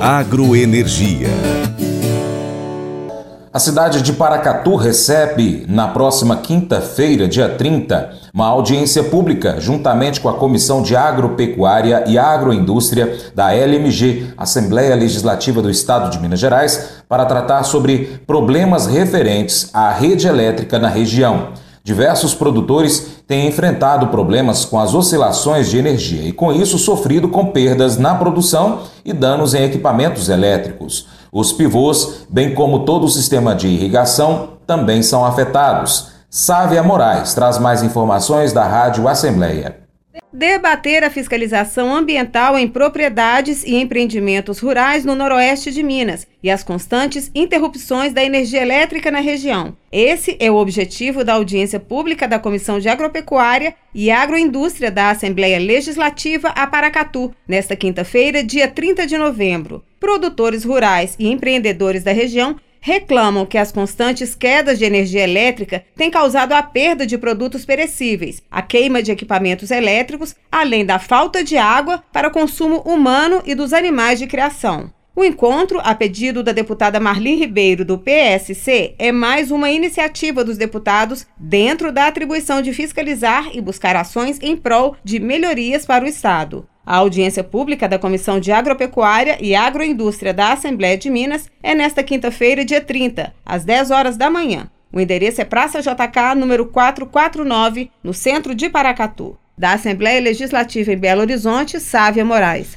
Agroenergia. A cidade de Paracatu recebe, na próxima quinta-feira, dia 30, uma audiência pública, juntamente com a Comissão de Agropecuária e Agroindústria da LMG, Assembleia Legislativa do Estado de Minas Gerais, para tratar sobre problemas referentes à rede elétrica na região. Diversos produtores têm enfrentado problemas com as oscilações de energia e, com isso, sofrido com perdas na produção e danos em equipamentos elétricos. Os pivôs, bem como todo o sistema de irrigação, também são afetados. Sávia Moraes traz mais informações da Rádio Assembleia. Debater a fiscalização ambiental em propriedades e empreendimentos rurais no noroeste de Minas e as constantes interrupções da energia elétrica na região. Esse é o objetivo da audiência pública da Comissão de Agropecuária e Agroindústria da Assembleia Legislativa a Paracatu, nesta quinta-feira, dia 30 de novembro. Produtores rurais e empreendedores da região reclamam que as constantes quedas de energia elétrica têm causado a perda de produtos perecíveis, a queima de equipamentos elétricos, além da falta de água para consumo humano e dos animais de criação. O encontro, a pedido da deputada Marli Ribeiro, do PSC, é mais uma iniciativa dos deputados dentro da atribuição de fiscalizar e buscar ações em prol de melhorias para o Estado. A audiência pública da Comissão de Agropecuária e Agroindústria da Assembleia de Minas é nesta quinta-feira, dia 30, às 10 horas da manhã. O endereço é Praça JK, número 449, no centro de Paracatu. Da Assembleia Legislativa em Belo Horizonte, Sávia Moraes.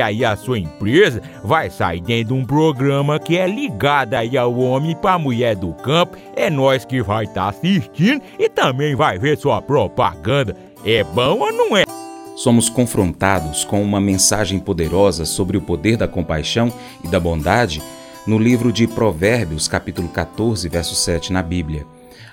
aí a sua empresa vai sair dentro de um programa que é ligado aí ao homem para mulher do campo. É nós que vai estar tá assistindo e também vai ver sua propaganda. É bom ou não é? Somos confrontados com uma mensagem poderosa sobre o poder da compaixão e da bondade no livro de Provérbios, capítulo 14, verso 7 na Bíblia.